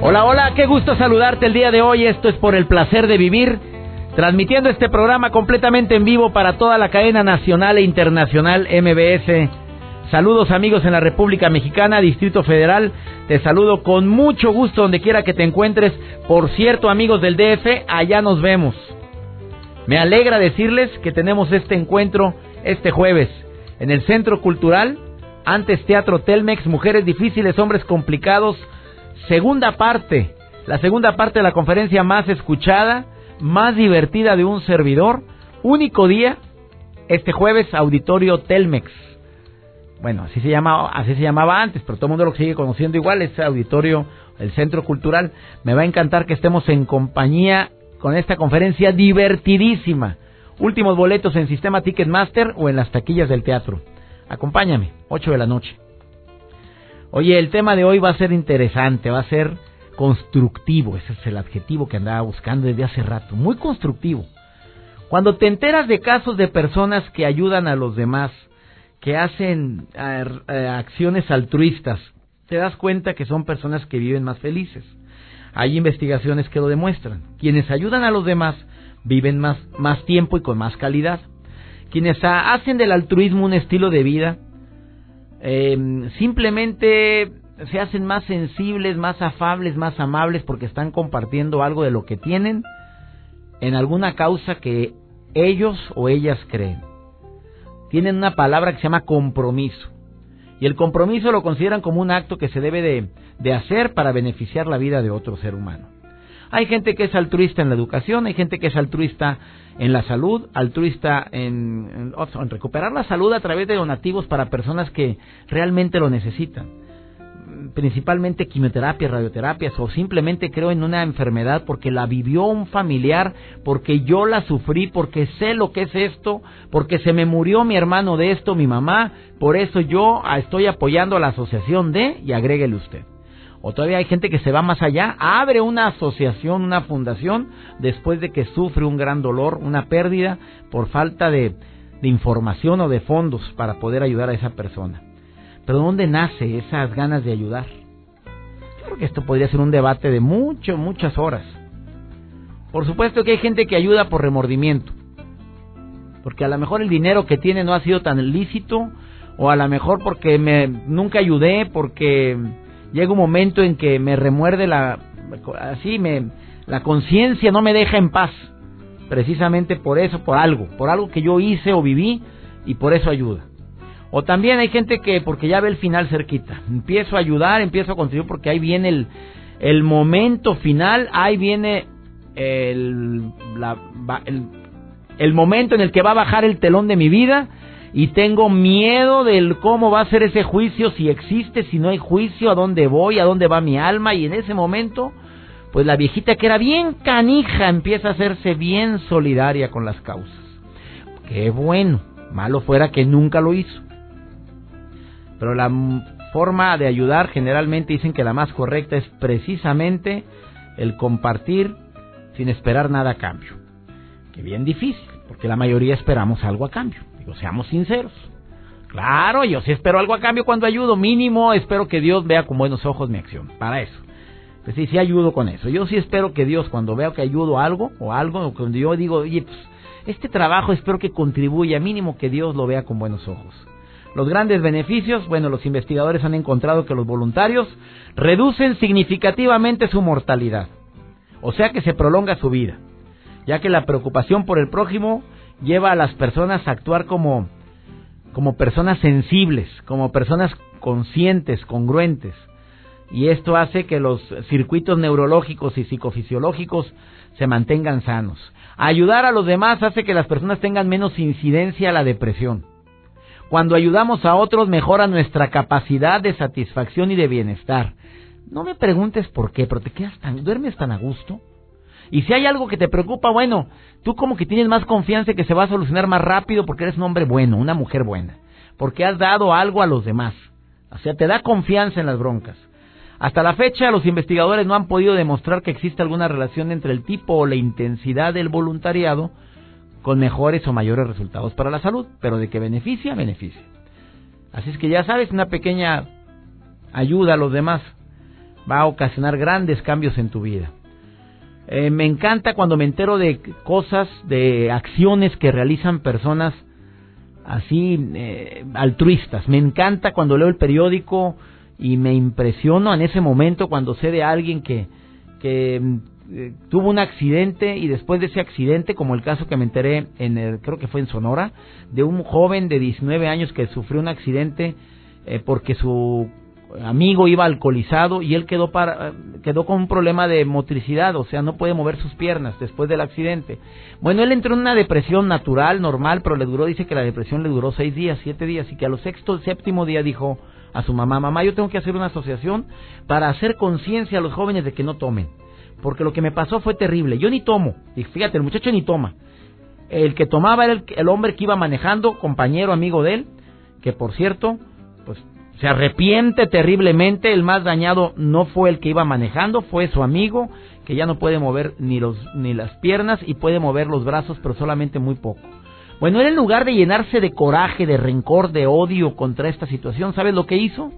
Hola, hola, qué gusto saludarte el día de hoy. Esto es por el placer de vivir, transmitiendo este programa completamente en vivo para toda la cadena nacional e internacional MBS. Saludos amigos en la República Mexicana, Distrito Federal. Te saludo con mucho gusto donde quiera que te encuentres. Por cierto, amigos del DF, allá nos vemos. Me alegra decirles que tenemos este encuentro este jueves en el Centro Cultural, antes Teatro Telmex, Mujeres Difíciles, Hombres Complicados, segunda parte, la segunda parte de la conferencia más escuchada, más divertida de un servidor, único día, este jueves, Auditorio Telmex. Bueno, así se llamaba, así se llamaba antes, pero todo el mundo lo sigue conociendo igual, es auditorio, el Centro Cultural. Me va a encantar que estemos en compañía con esta conferencia divertidísima. Últimos boletos en Sistema Ticketmaster o en las taquillas del teatro. Acompáñame, 8 de la noche. Oye, el tema de hoy va a ser interesante, va a ser constructivo, ese es el adjetivo que andaba buscando desde hace rato, muy constructivo. Cuando te enteras de casos de personas que ayudan a los demás, que hacen eh, acciones altruistas, te das cuenta que son personas que viven más felices. Hay investigaciones que lo demuestran. Quienes ayudan a los demás viven más, más tiempo y con más calidad. Quienes hacen del altruismo un estilo de vida, eh, simplemente se hacen más sensibles, más afables, más amables porque están compartiendo algo de lo que tienen en alguna causa que ellos o ellas creen. Tienen una palabra que se llama compromiso. Y el compromiso lo consideran como un acto que se debe de, de hacer para beneficiar la vida de otro ser humano. Hay gente que es altruista en la educación, hay gente que es altruista en la salud, altruista en, recuperar la salud a través de donativos para personas que realmente lo necesitan. Principalmente quimioterapias, radioterapias o simplemente creo en una enfermedad porque la vivió un familiar, porque yo la sufrí, porque sé lo que es esto, porque se me murió mi hermano de esto, mi mamá, por eso yo estoy apoyando a la asociación de y agréguele usted. O todavía hay gente que se va más allá, abre una asociación, una fundación, después de que sufre un gran dolor, una pérdida, por falta de, información o de fondos para poder ayudar a esa persona. Pero ¿dónde nace esas ganas de ayudar? Yo creo que esto podría ser un debate de mucho, muchas horas. Por supuesto que hay gente que ayuda por remordimiento. Porque a lo mejor el dinero que tiene no ha sido tan lícito, o a lo mejor porque me, nunca ayudé, porque llega un momento en que me remuerde la así me la conciencia no me deja en paz precisamente por eso por algo por algo que yo hice o viví y por eso ayuda. O también hay gente que porque ya ve el final cerquita empiezo a ayudar empiezo a contribuir porque ahí viene el momento final ahí viene el, el momento en el que va a bajar el telón de mi vida y tengo miedo del cómo va a ser ese juicio, si existe, si no hay juicio, a dónde voy, a dónde va mi alma y en ese momento, pues la viejita que era bien canija empieza a hacerse bien solidaria con las causas. Qué bueno, malo fuera que nunca lo hizo. Pero la forma de ayudar generalmente dicen que la más correcta es precisamente el compartir sin esperar nada a cambio. Que bien difícil, porque la mayoría esperamos algo a cambio. Digo, seamos sinceros. Claro, yo sí espero algo a cambio cuando ayudo. Mínimo espero que Dios vea con buenos ojos mi acción. Para eso. Pues sí, sí ayudo con eso. Yo sí espero que Dios, cuando vea que ayudo algo o algo, o cuando yo digo, oye, pues, este trabajo espero que contribuya, mínimo que Dios lo vea con buenos ojos. Los grandes beneficios, bueno, los investigadores han encontrado que los voluntarios reducen significativamente su mortalidad. O sea que se prolonga su vida, ya que la preocupación por el prójimo lleva a las personas a actuar como, como personas sensibles, como personas conscientes, congruentes. Y esto hace que los circuitos neurológicos y psicofisiológicos se mantengan sanos. Ayudar a los demás hace que las personas tengan menos incidencia a la depresión. Cuando ayudamos a otros mejora nuestra capacidad de satisfacción y de bienestar. No me preguntes por qué, pero te quedas tan, duermes tan a gusto. Y si hay algo que te preocupa, bueno, tú como que tienes más confianza que se va a solucionar más rápido porque eres un hombre bueno, una mujer buena, porque has dado algo a los demás. O sea, te da confianza en las broncas. Hasta la fecha, los investigadores no han podido demostrar que existe alguna relación entre el tipo o la intensidad del voluntariado con mejores o mayores resultados para la salud, pero de que beneficia, beneficia. Así es que ya sabes, una pequeña ayuda a los demás va a ocasionar grandes cambios en tu vida. Eh, me encanta cuando me entero de cosas, de acciones que realizan personas así eh, altruistas. Me encanta cuando leo el periódico y me impresiono en ese momento cuando sé de alguien que, que eh, tuvo un accidente y después de ese accidente, como el caso que me enteré en el, creo que fue en Sonora, de un joven de 19 años que sufrió un accidente eh, porque su amigo iba alcoholizado y él quedó para, quedó con un problema de motricidad, o sea, no puede mover sus piernas después del accidente. Bueno, él entró en una depresión natural, normal, pero le duró, dice que la depresión le duró seis días, siete días, y que a los sexto, séptimo día dijo a su mamá, mamá, yo tengo que hacer una asociación para hacer conciencia a los jóvenes de que no tomen, porque lo que me pasó fue terrible. Yo ni tomo, y fíjate, el muchacho ni toma. El que tomaba era el, el hombre que iba manejando, compañero, amigo de él, que por cierto, pues se arrepiente terriblemente, el más dañado no fue el que iba manejando, fue su amigo, que ya no puede mover ni, los, ni las piernas y puede mover los brazos, pero solamente muy poco. Bueno, él en lugar de llenarse de coraje, de rencor, de odio contra esta situación, ¿sabes lo que hizo?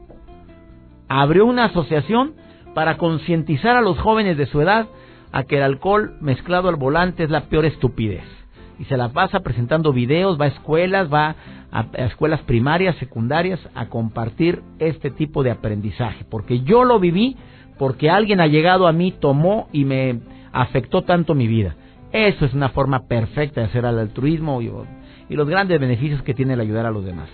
Abrió una asociación para concientizar a los jóvenes de su edad a que el alcohol mezclado al volante es la peor estupidez. Y se la pasa presentando videos, va a escuelas, va a, escuelas primarias, secundarias, a compartir este tipo de aprendizaje. Porque yo lo viví, porque alguien ha llegado a mí, tomó y me afectó tanto mi vida. Eso es una forma perfecta de hacer al altruismo y, y los grandes beneficios que tiene el ayudar a los demás.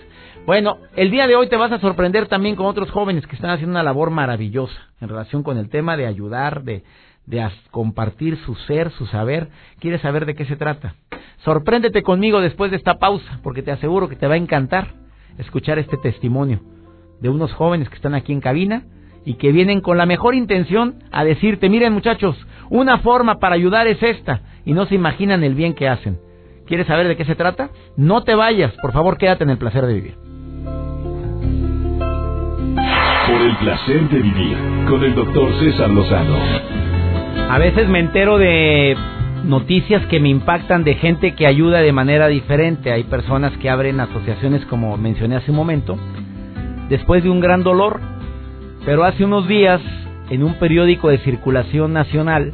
Bueno, el día de hoy te vas a sorprender también con otros jóvenes que están haciendo una labor maravillosa en relación con el tema de ayudar, de, de compartir su ser, su saber. ¿Quieres saber de qué se trata? Sorpréndete conmigo después de esta pausa, porque te aseguro que te va a encantar escuchar este testimonio de unos jóvenes que están aquí en cabina y que vienen con la mejor intención a decirte, miren muchachos, una forma para ayudar es esta, y no se imaginan el bien que hacen. ¿Quieres saber de qué se trata? No te vayas, por favor quédate en el placer de vivir. Por el placer de vivir, con el doctor César Lozano. A veces me entero de noticias que me impactan de gente que ayuda de manera diferente. Hay personas que abren asociaciones como mencioné hace un momento, después de un gran dolor. Pero hace unos días, en un periódico de circulación nacional,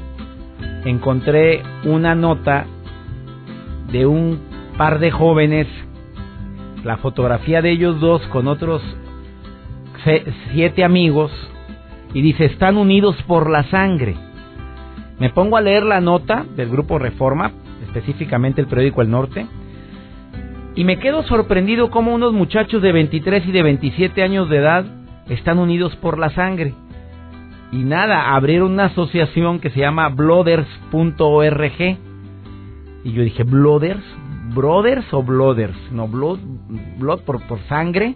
encontré una nota de un par de jóvenes, la fotografía de ellos dos con otros siete amigos, y dice, están unidos por la sangre. Me pongo a leer la nota del grupo Reforma, específicamente el periódico El Norte, y me quedo sorprendido cómo unos muchachos de 23 y de 27 años de edad están unidos por la sangre. Y nada, abrieron una asociación que se llama blooders.org. Y yo dije, ¿Blooders? ¿Brothers o Blooders? No, Blood, blood por, por sangre.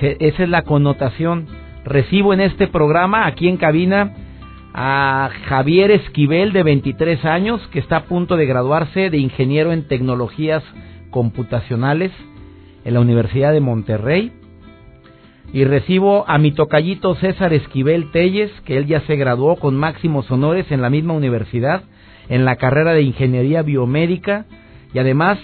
Esa es la connotación. Recibo en este programa, aquí en cabina, a Javier Esquivel, de 23 años, que está a punto de graduarse de ingeniero en tecnologías computacionales en la Universidad de Monterrey. Y recibo a mi tocallito César Esquivel Telles, que él ya se graduó con máximos honores en la misma universidad, en la carrera de Ingeniería Biomédica, y además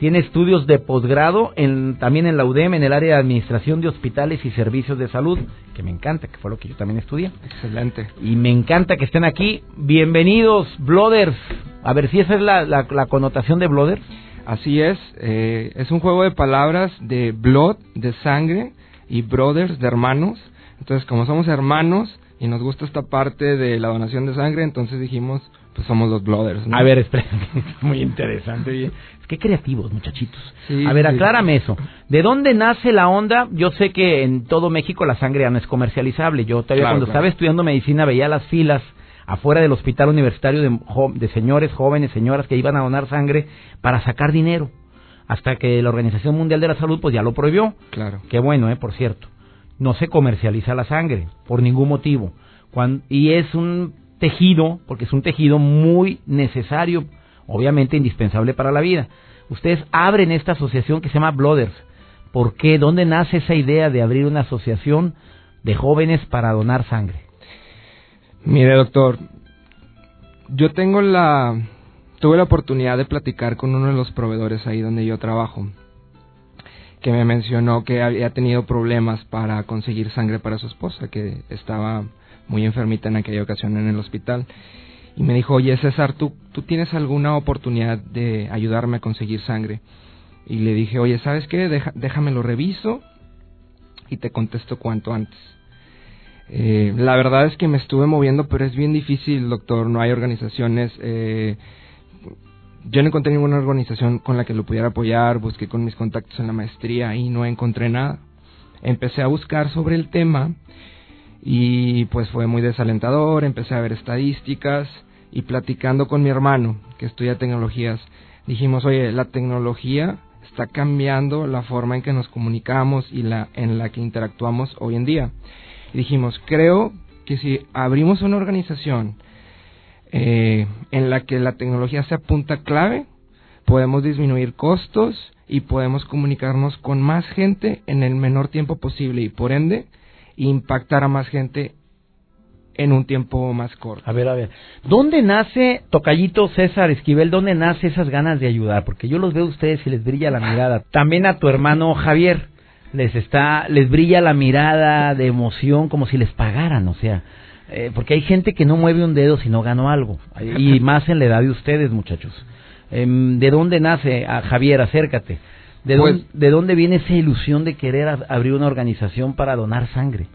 tiene estudios de posgrado en, también en la UDEM, en el área de Administración de Hospitales y Servicios de Salud, que me encanta, que fue lo que yo también estudié. Excelente. Y me encanta que estén aquí. Bienvenidos, Blooders. A ver si esa es la, la, la connotación de Blooders. Así es, eh, es un juego de palabras de blood, de sangre, y brothers, de hermanos. Entonces, como somos hermanos y nos gusta esta parte de la donación de sangre, entonces dijimos, pues somos los blooders. ¿no? A ver, espera, muy interesante. Es que creativos, muchachitos. a ver, aclárame eso. ¿De dónde nace la onda? Yo sé que en todo México la sangre ya no es comercializable. Yo todavía cuando estaba estudiando medicina veía las filas afuera del hospital universitario de, de señores, jóvenes, señoras que iban a donar sangre para sacar dinero hasta que la Organización Mundial de la Salud pues ya lo prohibió. Claro. Qué bueno, eh, por cierto. no se comercializa la sangre por ningún motivo. y es un tejido, porque es un tejido muy necesario, obviamente indispensable para la vida. Ustedes abren esta asociación que se llama Blooders. ¿Por qué? ¿Dónde nace esa idea de abrir una asociación de jóvenes para donar sangre? Mire, doctor, yo tengo la tuve la oportunidad de platicar con uno de los proveedores ahí donde yo trabajo, que me mencionó que había tenido problemas para conseguir sangre para su esposa, que estaba muy enfermita en aquella ocasión en el hospital. Y me dijo, oye César, ¿tú, tú tienes alguna oportunidad de ayudarme a conseguir sangre? Y le dije, oye, ¿sabes qué? déjame lo reviso y te contesto cuanto antes. Eh, la verdad es que me estuve moviendo, pero es bien difícil, doctor. No hay organizaciones. Eh, yo no encontré ninguna organización con la que lo pudiera apoyar. Busqué con mis contactos en la maestría y no encontré nada. Empecé a buscar sobre el tema y pues fue muy desalentador. Empecé a ver estadísticas y platicando con mi hermano que estudia tecnologías, dijimos, oye, la tecnología está cambiando la forma en que nos comunicamos y la en la que interactuamos hoy en día. Dijimos, creo que si abrimos una organización eh, en la que la tecnología sea punta clave, podemos disminuir costos y podemos comunicarnos con más gente en el menor tiempo posible y por ende impactar a más gente en un tiempo más corto. A ver, a ver. ¿Dónde nace, Tocallito César Esquivel, dónde nace esas ganas de ayudar? Porque yo los veo a ustedes y les brilla la mirada. También a tu hermano Javier les está, les brilla la mirada de emoción como si les pagaran, o sea, eh, porque hay gente que no mueve un dedo si no ganó algo, y más en la edad de ustedes, muchachos. Em, ¿De dónde nace, a Javier, acércate? ¿De, pues dónde, ¿De dónde viene esa ilusión de querer abrir una organización para donar sangre?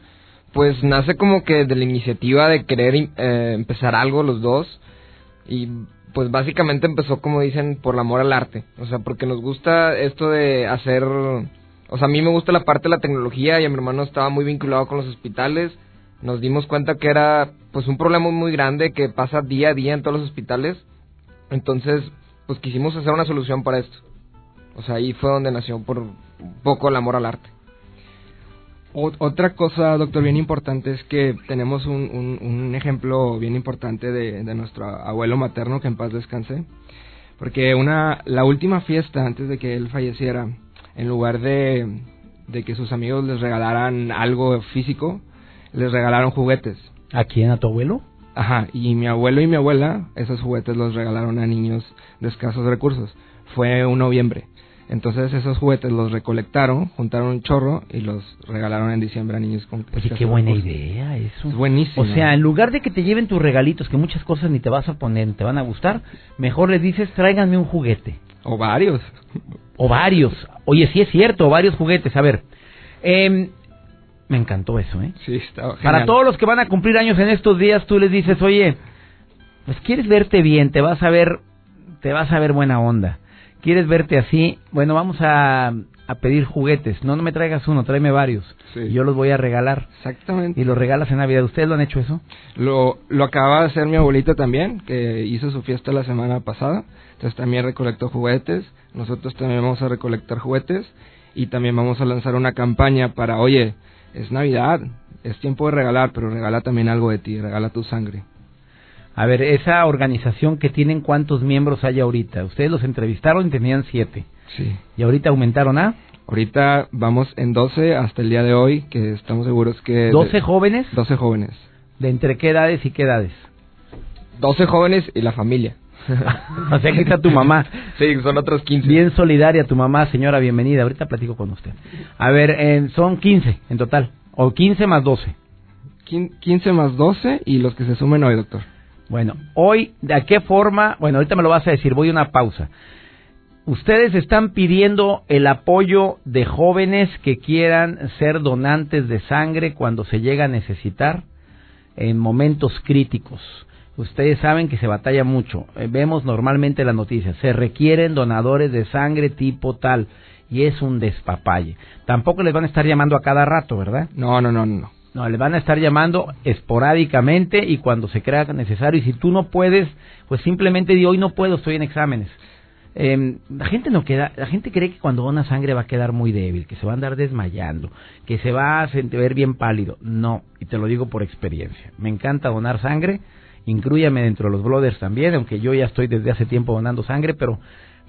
Pues nace como que de la iniciativa de querer eh, empezar algo los dos y pues básicamente empezó como dicen por el amor al arte, o sea, porque nos gusta esto de hacer o sea, a mí me gusta la parte de la tecnología y a mi hermano estaba muy vinculado con los hospitales. Nos dimos cuenta que era pues un problema muy grande que pasa día a día en todos los hospitales. Entonces, pues quisimos hacer una solución para esto. O sea, ahí fue donde nació por un poco el amor al arte. Otra cosa, doctor, bien importante es que tenemos un, un, ejemplo bien importante de, de, nuestro abuelo materno, que en paz descanse. Porque una, la última fiesta antes de que él falleciera, en lugar de, de que sus amigos les regalaran algo físico, les regalaron juguetes. ¿A quién? ¿A tu abuelo? Ajá, y mi abuelo y mi abuela, esos juguetes los regalaron a niños de escasos recursos. Fue un noviembre. Entonces esos juguetes los recolectaron, juntaron un chorro y los regalaron en diciembre a niños con Oye, qué buena idea eso. Es buenísimo. O sea, en lugar de que te lleven tus regalitos, que muchas cosas ni te vas a poner, te van a gustar, mejor les dices, tráiganme un juguete. O varios. O varios. Oye, sí es cierto, varios juguetes. A ver, eh, me encantó eso, ¿eh? Sí, está Para todos los que van a cumplir años en estos días, tú les dices, oye, pues quieres verte bien, te vas a ver, te vas a ver buena onda. Quieres verte así, bueno, vamos a, a pedir juguetes. No, no me traigas uno, tráeme varios. Sí. Yo los voy a regalar. Exactamente. Y los regalas en Navidad. ¿Ustedes lo han hecho eso? Lo, lo acaba de hacer mi abuelita también, que hizo su fiesta la semana pasada. Entonces también recolectó juguetes. Nosotros también vamos a recolectar juguetes. Y también vamos a lanzar una campaña para, oye, es Navidad, es tiempo de regalar, pero regala también algo de ti, regala tu sangre. A ver, esa organización que tienen, ¿cuántos miembros hay ahorita? Ustedes los entrevistaron y tenían siete. Sí. ¿Y ahorita aumentaron a? Ahorita vamos en 12 hasta el día de hoy, que estamos seguros que... ¿12 jóvenes? 12 jóvenes. ¿De entre qué edades y qué edades? 12 jóvenes y la familia. o sea, aquí está tu mamá. Sí, son otros 15. Bien solidaria tu mamá, señora, bienvenida. Ahorita platico con usted. A ver, eh, son 15 en total. O 15 más 12. 15 más 12 y los que se sumen hoy, doctor. Bueno, hoy, ¿de qué forma? Bueno, ahorita me lo vas a decir, voy a una pausa. Ustedes están pidiendo el apoyo de jóvenes que quieran ser donantes de sangre cuando se llega a necesitar en momentos críticos. Ustedes saben que se batalla mucho. Eh, vemos normalmente las noticias. Se requieren donadores de sangre tipo tal. Y es un despapalle. Tampoco les van a estar llamando a cada rato, ¿verdad? No, no, no, no. No, le van a estar llamando esporádicamente y cuando se crea necesario. Y si tú no puedes, pues simplemente di hoy no puedo, estoy en exámenes. em, la gente no queda, la gente cree que cuando dona sangre va a quedar muy débil, que se va a andar desmayando, que se va a ver bien pálido. No, y te lo digo por experiencia. Me encanta donar sangre, incluyame dentro de los blooders también, aunque yo ya estoy desde hace tiempo donando sangre, pero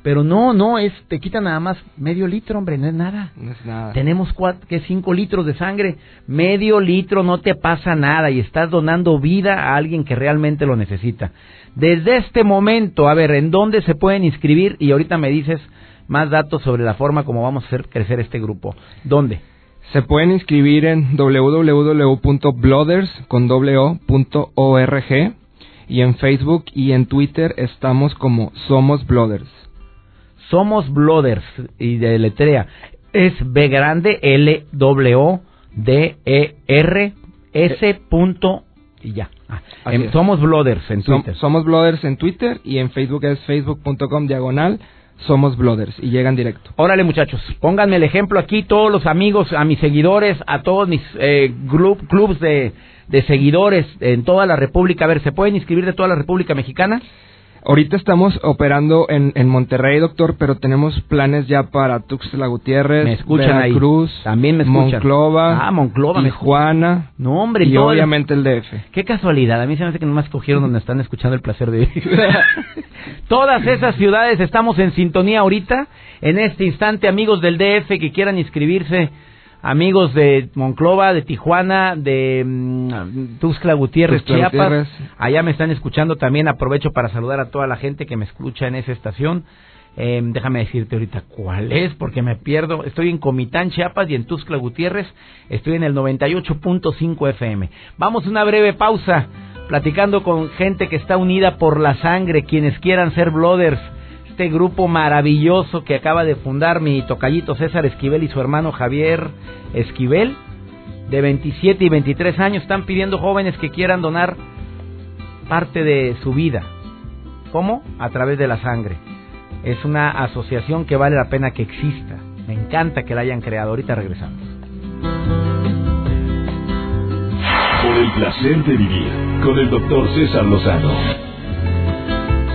pero no, no, es te quita nada más medio litro, hombre, no es nada. No es nada. Tenemos cuatro, que cinco litros de sangre, medio litro no te pasa nada y estás donando vida a alguien que realmente lo necesita. Desde este momento, a ver, ¿en dónde se pueden inscribir? Y ahorita me dices más datos sobre la forma como vamos a hacer crecer este grupo. ¿Dónde? Se pueden inscribir en www.blooders.org y en Facebook y en Twitter estamos como Somos Blooders. Somos Blooders y de letrea es B grande L W D E R S punto y ya. Ah, em, somos Blooders en Twitter. somos Blooders en Twitter y en Facebook es facebook.com diagonal somos Blooders y llegan directo. Órale muchachos, pónganme el ejemplo aquí todos los amigos, a mis seguidores, a todos mis eh, clubs de, de seguidores en toda la República. A ver, ¿se pueden inscribir de toda la República Mexicana? Ahorita estamos operando en, en Monterrey, doctor, pero tenemos planes ya para Tuxtla Gutiérrez, me escuchan Veracruz, también me escuchan. Monclova, ah, Monclova, Tijuana, no hombre, y obviamente el DF. Qué casualidad, a mí se me hace que nomás cogieron donde están escuchando el placer de vivir. Todas esas ciudades estamos en sintonía ahorita, en este instante, amigos del DF que quieran inscribirse amigos de Monclova, de Tijuana, de mm, Tuxtla Gutiérrez, Chiapas. Allá me están escuchando también. Aprovecho para saludar a toda la gente que me escucha en esa estación. Eh, déjame decirte ahorita cuál es, porque me pierdo. Estoy en Comitán, Chiapas y en Tuxtla Gutiérrez. Estoy en el 98.5 FM. Vamos a una breve pausa, platicando con gente que está unida por la sangre, quienes quieran ser blooders este grupo maravilloso que acaba de fundar mi tocallito César Esquivel y su hermano Javier Esquivel, de 27 y 23 años, están pidiendo jóvenes que quieran donar parte de su vida. ¿Cómo? A través de la sangre. Es una asociación que vale la pena que exista. Me encanta que la hayan creado. Ahorita regresamos. Por el placer de vivir con el doctor César Lozano.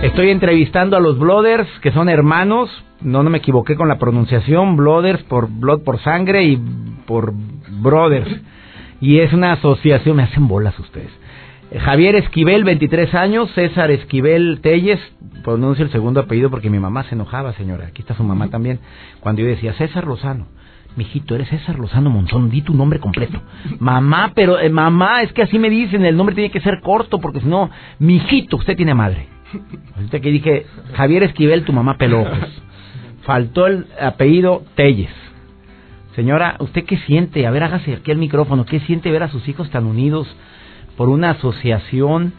Estoy entrevistando a los Blooders, que son hermanos, no, no me equivoqué con la pronunciación, Blooders por Blood por sangre y por Brothers. Y es una asociación, me hacen bolas ustedes. Javier Esquivel, 23 años, César Esquivel Telles, pronuncio el segundo apellido porque mi mamá se enojaba, señora, aquí está su mamá también, cuando yo decía César Lozano. Mijito, eres César Lozano Monzón, di tu nombre completo. Mamá, pero eh, mamá, es que así me dicen, el nombre tiene que ser corto porque si no, mijito, usted tiene madre. Ahorita que dije, Javier Esquivel, tu mamá pelojos. Faltó el apellido Telles. Señora, ¿usted qué siente? A ver, hágase aquí el micrófono. ¿Qué siente ver a sus hijos tan unidos por una asociación?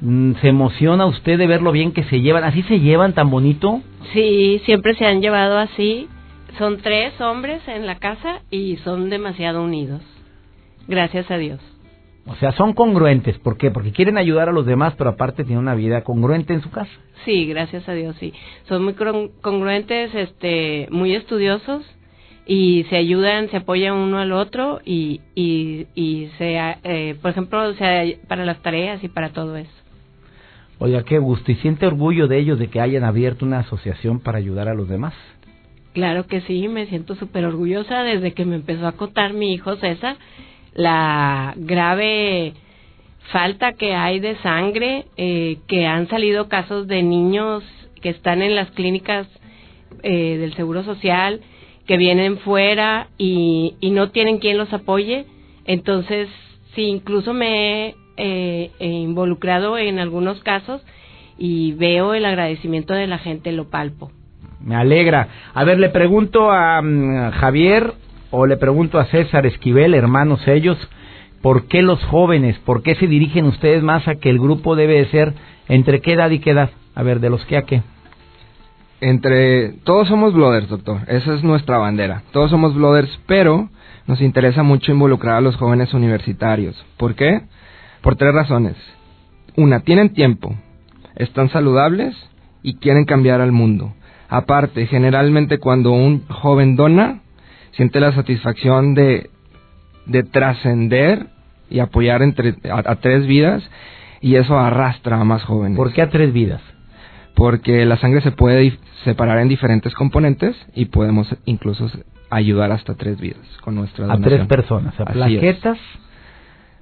Mm, ¿Se emociona usted de ver lo bien que se llevan? ¿Así se llevan tan bonito? Sí, siempre se han llevado así. Son tres hombres en la casa y son demasiado unidos. Gracias a Dios. O sea, son congruentes. ¿Por qué? Porque quieren ayudar a los demás, pero aparte tienen una vida congruente en su casa. Sí, gracias a Dios, sí. Son muy congruentes, este, muy estudiosos y se ayudan, se apoyan uno al otro y, y, y se, eh, por ejemplo, para las tareas y para todo eso. Oiga, qué gusto. ¿Y siente orgullo de ellos de que hayan abierto una asociación para ayudar a los demás? Claro que sí, me siento súper orgullosa desde que me empezó a acotar mi hijo César la grave falta que hay de sangre, eh, que han salido casos de niños que están en las clínicas eh, del Seguro Social, que vienen fuera y, y, no tienen quien los apoye. Entonces, sí, incluso me he eh, involucrado en algunos casos y veo el agradecimiento de la gente, lo palpo. Me alegra. A ver, le pregunto a mm, Javier o le pregunto a César Esquivel, hermanos ellos, ¿por qué los jóvenes, por qué se dirigen ustedes más a que el grupo debe de ser entre qué edad y qué edad? A ver, de los que a qué. Entre todos somos blooders, doctor. Esa es nuestra bandera. Todos somos blooders, pero nos interesa mucho involucrar a los jóvenes universitarios. ¿Por qué? Por tres razones. Una, tienen tiempo, están saludables y quieren cambiar al mundo. Aparte, generalmente cuando un joven dona, siente la satisfacción de, de trascender y apoyar entre, a, tres vidas y eso arrastra a más jóvenes. ¿Por qué a tres vidas? porque la sangre se puede separar en diferentes componentes y podemos incluso ayudar hasta tres vidas con nuestra A donación. tres personas, a Así plaquetas,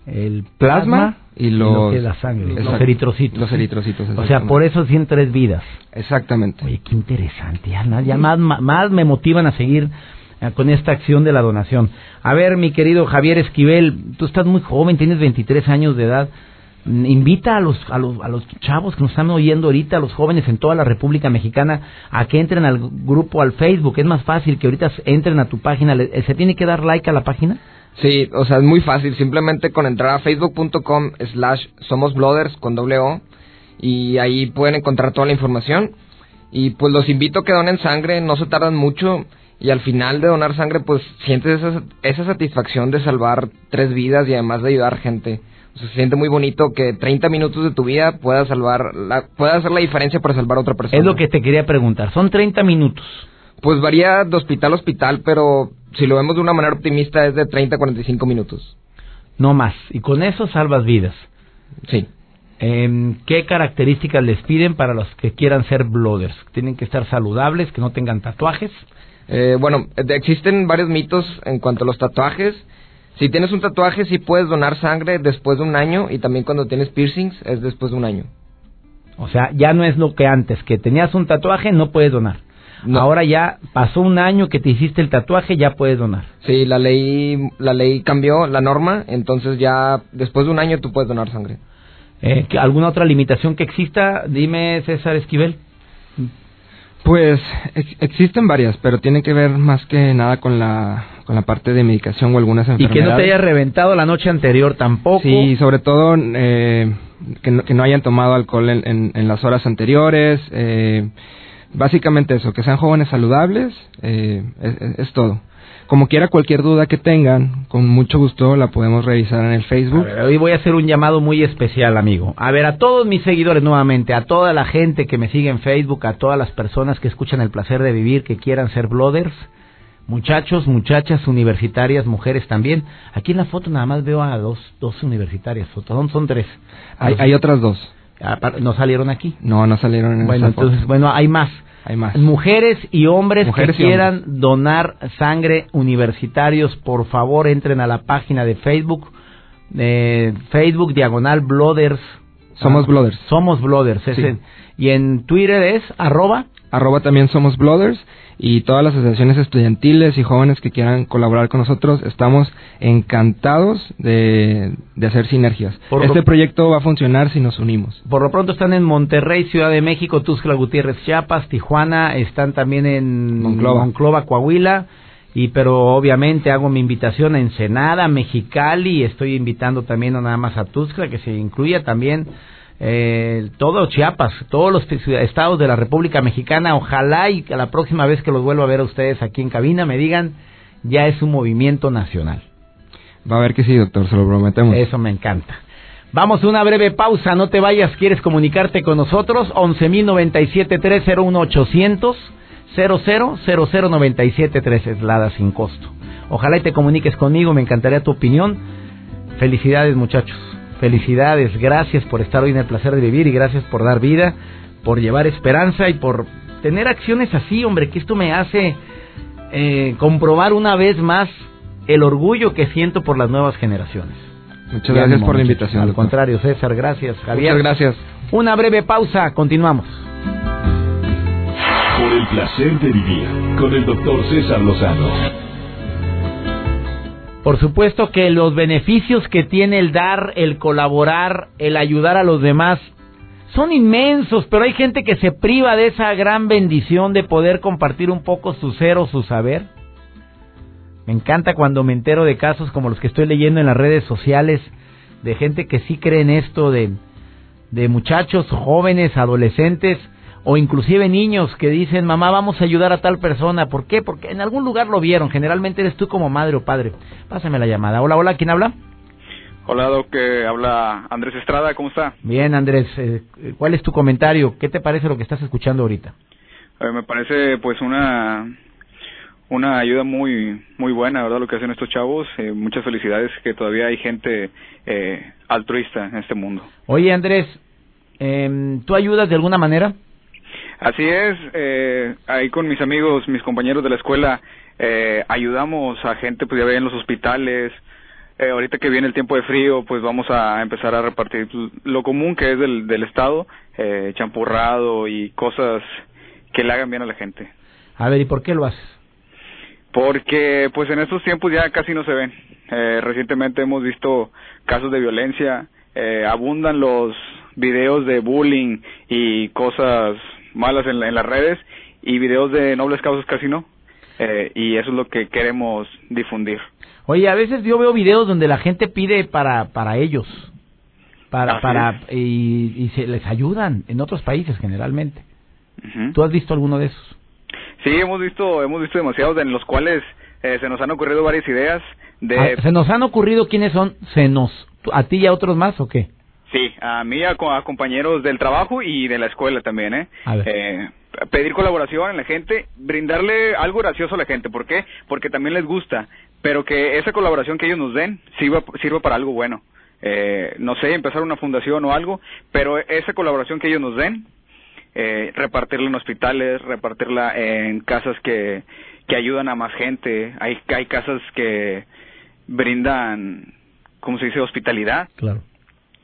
el Plasma plasma y lo los- que es la sangre, los eritrocitos. Los eritrocitos, O sea, por eso tienen tres vidas. Exactamente. Oye, qué interesante. Ya, ya más, más me motivan a seguir con esta acción de la donación. A ver, mi querido Javier Esquivel, tú estás muy joven, tienes 23 años de edad. Mm, Invita a los, a los, a los chavos que nos están oyendo ahorita, a los jóvenes en toda la República Mexicana, a que entren al grupo, al Facebook. Es más fácil que ahorita entren a tu página. Le- ¿Se tiene que dar like a la página? Sí, o sea, es muy fácil. Simplemente con entrar a facebook.com slash somos blooders con doble O y ahí pueden encontrar toda la información. Y pues los invito a que donen sangre, no se tardan mucho y al final de donar sangre pues sientes esa, esa satisfacción de salvar tres vidas y además de ayudar gente. O sea, se siente muy bonito que 30 minutos de tu vida pueda salvar, la, pueda hacer la diferencia para salvar a otra persona. Es lo que te quería preguntar. Son 30 minutos. Pues varía de hospital a hospital, pero si lo vemos de una manera optimista es de 30 a 45 minutos. No más. Y con eso salvas vidas. Sí. Em, ¿Qué características les piden para los que quieran ser blooders? ¿Tienen que estar saludables, que no tengan tatuajes? Eh, bueno, existen varios mitos en cuanto a los tatuajes. Si tienes un tatuaje, sí puedes donar sangre después de un año y también cuando tienes piercings es después de un año. O sea, ya no es lo que antes, que tenías un tatuaje, no puedes donar. No. Ahora ya pasó un año que te hiciste el tatuaje, ya puedes donar. Sí, la ley, la ley cambió, la norma, entonces ya después de un año tú puedes donar sangre. Eh, ¿que- ¿Alguna otra limitación que exista? Dime, César Esquivel. Pues ex- existen varias, pero tiene que ver más que nada con la, con la parte de medicación o algunas Y que enfermedades. no te haya reventado la noche anterior tampoco. Sí, sobre todo eh, que, no, que no hayan tomado alcohol en, en- en las horas anteriores. eh, básicamente eso, que sean jóvenes saludables, eh, es todo. Como quiera, cualquier duda que tengan, con mucho gusto la podemos revisar en el Facebook. ver, hoy voy a hacer un llamado muy especial, amigo. A ver, a todos mis seguidores nuevamente, a toda la gente que me sigue en Facebook, a todas las personas que escuchan el placer de vivir, que quieran ser blooders, muchachos, muchachas, universitarias, mujeres también. Aquí en la foto nada más veo a dos, dos universitarias, son, son tres. Hay, hay otras dos. Apar- No salieron aquí. No, no salieron en Bueno, esa foto. entonces, bueno, hay más. Hay más. Mujeres y hombres Mujeres que y quieran donar sangre universitarios, por favor entren a la página de Facebook, eh, Facebook Diagonal Blooders. Somos Ah, Blooders. Somos Blooders. Sí. Y en Twitter es arroba. Arroba también somos Blooders y todas las asociaciones estudiantiles y jóvenes que quieran colaborar con nosotros estamos encantados de, de hacer sinergias. Por este lo- proyecto va a funcionar si nos unimos. Por lo pronto están en Monterrey, Ciudad de México, Tuxtla Gutiérrez, Chiapas, Tijuana, están también en Monclova. Coahuila. Y pero obviamente hago mi invitación a Ensenada, Mexicali, estoy invitando también no nada más a Tuxtla, que se incluya también eh, todo Chiapas, todos los estados de la República Mexicana. Ojalá y que la próxima vez que los vuelva a ver a ustedes aquí en cabina me digan, ya es un movimiento nacional. Va a ver que sí, doctor, se lo prometemos. Eso me encanta. Vamos a una breve pausa, no te vayas, ¿quieres comunicarte con nosotros? 11.097-301-800 000097 es Lada sin costo. Ojalá y te comuniques conmigo, me encantaría tu opinión. Felicidades muchachos, felicidades, gracias por estar hoy en el placer de vivir y gracias por dar vida, por llevar esperanza y por tener acciones así, hombre, que esto me hace eh, comprobar una vez más el orgullo que siento por las nuevas generaciones. Muchas Y gracias ánimo, por la invitación. Al doctor. contrario, César, gracias, Javier. Muchas gracias. Una breve pausa, continuamos. Por el placer de vivir con el doctor César Lozano. Por supuesto que los beneficios que tiene el dar, el colaborar, el ayudar a los demás son inmensos, pero hay gente que se priva de esa gran bendición de poder compartir un poco su ser o su saber. Me encanta cuando me entero de casos como los que estoy leyendo en las redes sociales, de gente que sí cree en esto, de, de muchachos jóvenes, adolescentes o inclusive niños que dicen, mamá, vamos a ayudar a tal persona. ¿Por qué? Porque en algún lugar lo vieron. Generalmente eres tú como madre o padre. Pásame la llamada. Hola, hola, ¿quién habla? Hola, Doc, que habla Andrés Estrada, ¿cómo está? Bien, Andrés, eh, ¿cuál es tu comentario? ¿Qué te parece lo que estás escuchando ahorita? Eh, me parece pues una una ayuda muy muy buena, ¿verdad? Lo que hacen estos chavos. Eh, muchas felicidades que todavía hay gente eh, altruista en este mundo. Oye, Andrés, em, ¿tú ayudas de alguna manera? Así es, eh, ahí con mis amigos, mis compañeros de la escuela, eh, ayudamos a gente, pues ya ven, en los hospitales. Eh, ahorita que viene el tiempo de frío, pues vamos a empezar a repartir lo común que es del, del estado, eh, champurrado y cosas que le hagan bien a la gente. A ver, ¿y por qué lo haces? Porque pues en estos tiempos ya casi no se ven. Eh, recientemente hemos visto casos de violencia, eh, abundan los videos de bullying y cosas malas en, la- en las redes y videos de nobles causas casi no. Eh, y eso es lo que queremos difundir. Oye, a veces yo veo videos donde la gente pide para para ellos, para Así para y, y se les ayudan en otros países generalmente. Ujú. ¿Tú has visto alguno de esos? Sí, hemos visto, hemos visto demasiados en los cuales eh, se nos han ocurrido varias ideas de Ah, ¿Se nos han ocurrido quiénes son? ¿Se nos a ti y a otros más o qué? Sí, a mí, a, a compañeros del trabajo y de la escuela también, ¿eh? A ver. Eh, pedir colaboración a la gente, brindarle algo gracioso a la gente. ¿Por qué? Porque también les gusta, pero que esa colaboración que ellos nos den sirva, sirva para algo bueno. Eh, no sé, empezar una fundación o algo, pero esa colaboración que ellos nos den, eh, repartirla en hospitales, repartirla en casas que, que ayudan a más gente. Hay, hay casas que brindan, ¿cómo se dice?, hospitalidad Claro.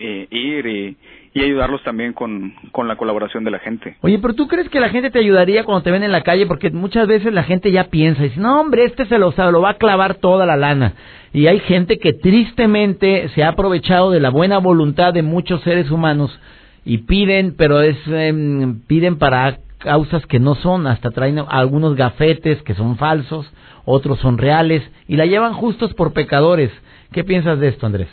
Eh, ir y, ayudarlos también con, con la colaboración de la gente. Oye, pero ¿tú crees que la gente te ayudaría cuando te ven en la calle? Porque muchas veces la gente ya piensa y dice, no, hombre, este se lo, se lo va a clavar toda la lana. Y hay gente que tristemente se ha aprovechado de la buena voluntad de muchos seres humanos y piden, pero es em, piden para causas que no son, hasta traen algunos gafetes que son falsos, otros son reales y la llevan justos por pecadores. ¿Qué piensas de esto, Andrés?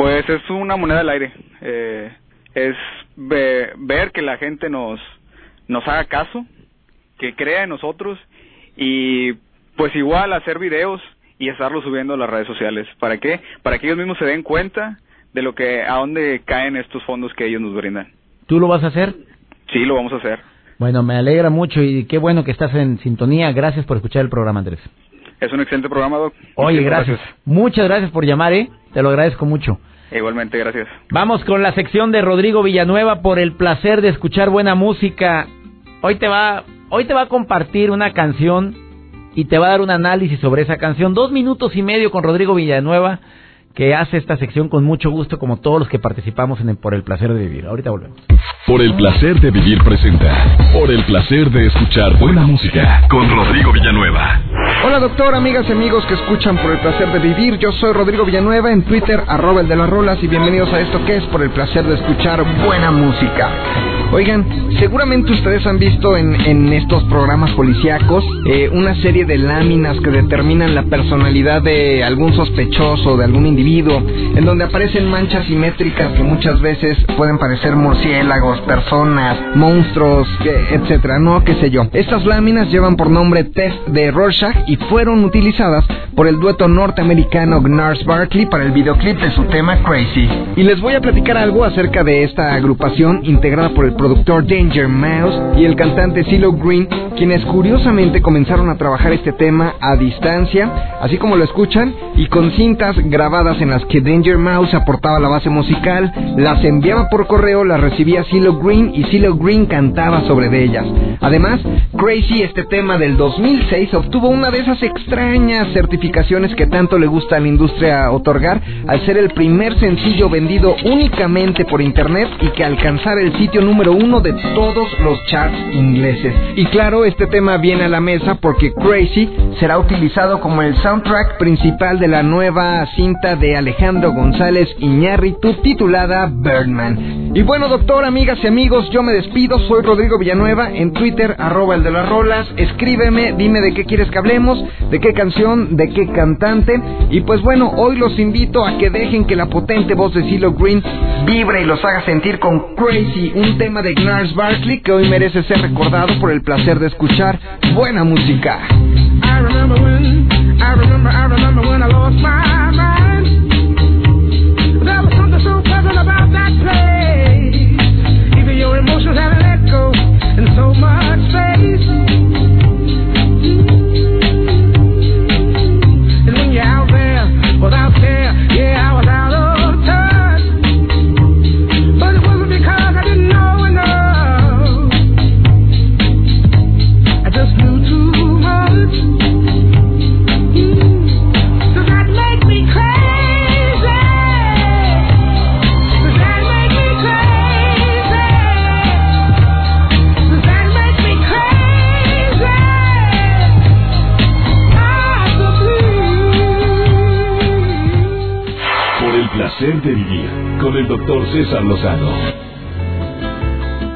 Pues es una moneda al aire. Eh, es ve- ver que la gente nos, nos haga caso, que crea en nosotros y pues igual hacer videos y estarlos subiendo a las redes sociales. ¿Para qué? Para que ellos mismos se den cuenta de lo que, a dónde caen estos fondos que ellos nos brindan. ¿Tú lo vas a hacer? Sí, lo vamos a hacer. Bueno, me alegra mucho y qué bueno que estás en sintonía. Gracias por escuchar el programa, Andrés. Es un excelente programa, Doc. Oye, Muchísimas gracias. Muchas gracias por llamar, ¿eh? Te lo agradezco mucho. Igualmente, gracias. Vamos con la sección de Rodrigo Villanueva por el placer de escuchar buena música. Hoy te va, hoy te va a compartir una canción y te va a dar un análisis sobre esa canción. Dos minutos y medio con Rodrigo Villanueva, que hace esta sección con mucho gusto, como todos los que participamos en el- por el placer de vivir. Ahorita volvemos. Por el placer de vivir presenta. Por el placer de escuchar buena música con Rodrigo Villanueva. Hola doctor, amigas y amigos que escuchan por el placer de vivir. Yo soy Rodrigo Villanueva en Twitter, arroba el de las rolas y bienvenidos a esto que es por el placer de escuchar buena música. Oigan, seguramente ustedes han visto en, en estos programas policíacos eh, una serie de láminas que determinan la personalidad de algún sospechoso, de algún individuo, en donde aparecen manchas simétricas que muchas veces pueden parecer murciélagos, personas, monstruos, etcétera, no, qué sé yo. Estas láminas llevan por nombre test de Rorschach y fueron utilizadas por el dueto norteamericano Gnars Barkley para el videoclip de su tema Crazy. Y les voy a platicar algo acerca de esta agrupación integrada por el productor Danger Mouse y el cantante CeeLo Green, quienes curiosamente comenzaron a trabajar este tema a distancia, así como lo escuchan, y con cintas grabadas en las que Danger Mouse aportaba la base musical, las enviaba por correo, las recibía CeeLo Green y CeeLo Green cantaba sobre ellas. Además, Crazy, este tema del 2006, obtuvo una de esas extrañas certificaciones que tanto le gusta a la industria otorgar, al ser el primer sencillo vendido únicamente por internet y que alcanzara el sitio número uno de todos los charts ingleses. Y claro, este tema viene a la mesa porque Crazy será utilizado como el soundtrack principal de la nueva cinta de Alejandro González Iñárritu titulada Birdman. Y bueno, doctor, amigas y amigos, yo me despido, soy Rodrigo Villanueva, en Twitter, arroba el de las rolas, escríbeme, dime de qué quieres que hablemos, de qué canción, de qué cantante, y pues bueno, hoy los invito a que dejen que la potente voz de CeeLo Green vibre y los haga sentir con Crazy, un tema de Gnars Barkley que hoy merece ser recordado por el placer de escuchar buena música. Con el doctor César Lozano.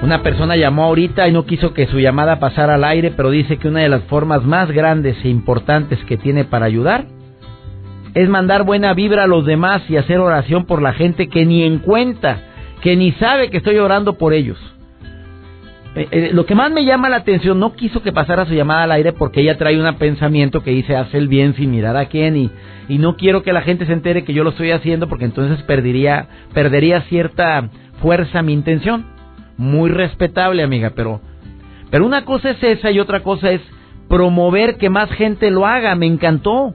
Una persona llamó ahorita y no quiso que su llamada pasara al aire, pero dice que una de las formas más grandes e importantes que tiene para ayudar es mandar buena vibra a los demás y hacer oración por la gente que ni en cuenta, que ni sabe que estoy orando por ellos. Eh, eh, lo que más me llama la atención, no quiso que pasara su llamada al aire porque ella trae un pensamiento que dice hace el bien sin mirar a quién y, y no quiero que la gente se entere que yo lo estoy haciendo porque entonces perdería, perdería cierta fuerza mi intención. Muy respetable, amiga, pero, pero una cosa es esa y otra cosa es promover que más gente lo haga. Me encantó.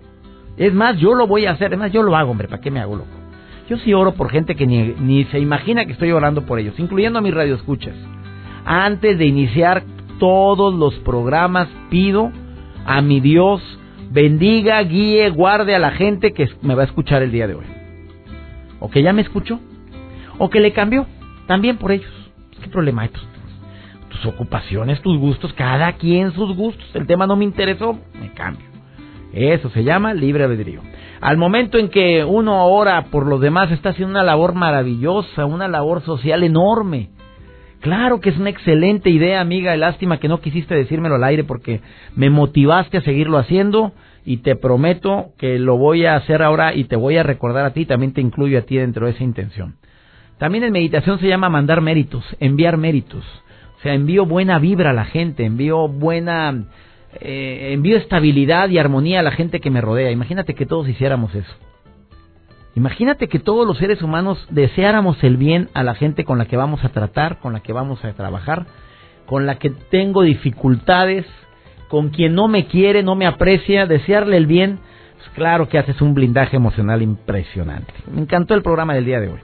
Es más, yo lo voy a hacer. Es más, yo lo hago, hombre. ¿Para qué me hago loco? Yo sí oro por gente que ni, ni se imagina que estoy orando por ellos, incluyendo a mis radioescuchas. Antes de iniciar todos los programas, pido a mi Dios bendiga, guíe, guarde a la gente que me va a escuchar el día de hoy. O que ya me escuchó, o que le cambió, también por ellos. ¿Qué problema hay? Tus, tus ocupaciones, tus gustos, cada quien sus gustos. El tema no me interesó, me cambio. Eso se llama libre albedrío. Al momento en que uno ora por los demás, está haciendo una labor maravillosa, una labor social enorme. Claro que es una excelente idea, amiga. Lástima que no quisiste decírmelo al aire porque me motivaste a seguirlo haciendo y te prometo que lo voy a hacer ahora y te voy a recordar a ti, también te incluyo a ti dentro de esa intención. También en meditación se llama mandar méritos, enviar méritos. O sea, envío buena vibra a la gente, envío buena, eh, envío estabilidad y armonía a la gente que me rodea. Imagínate que todos hiciéramos eso. Imagínate que todos los seres humanos deseáramos el bien a la gente con la que vamos a tratar, con la que vamos a trabajar, con la que tengo dificultades, con quien no me quiere, no me aprecia, desearle el bien. Pues claro que haces un blindaje emocional impresionante. Me encantó el programa del día de hoy.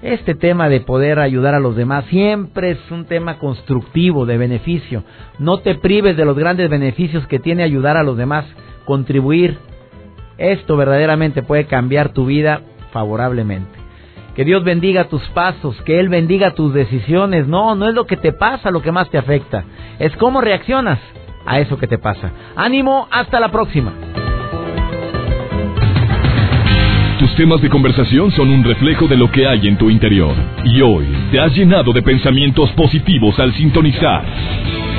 Este tema de poder ayudar a los demás siempre es un tema constructivo, de beneficio. No te prives de los grandes beneficios que tiene ayudar a los demás, contribuir. Esto verdaderamente puede cambiar tu vida favorablemente. Que Dios bendiga tus pasos, que Él bendiga tus decisiones. No, no es lo que te pasa lo que más te afecta, es cómo reaccionas a eso que te pasa. Ánimo, hasta la próxima. Tus temas de conversación son un reflejo de lo que hay en tu interior. Y hoy te has llenado de pensamientos positivos al sintonizar.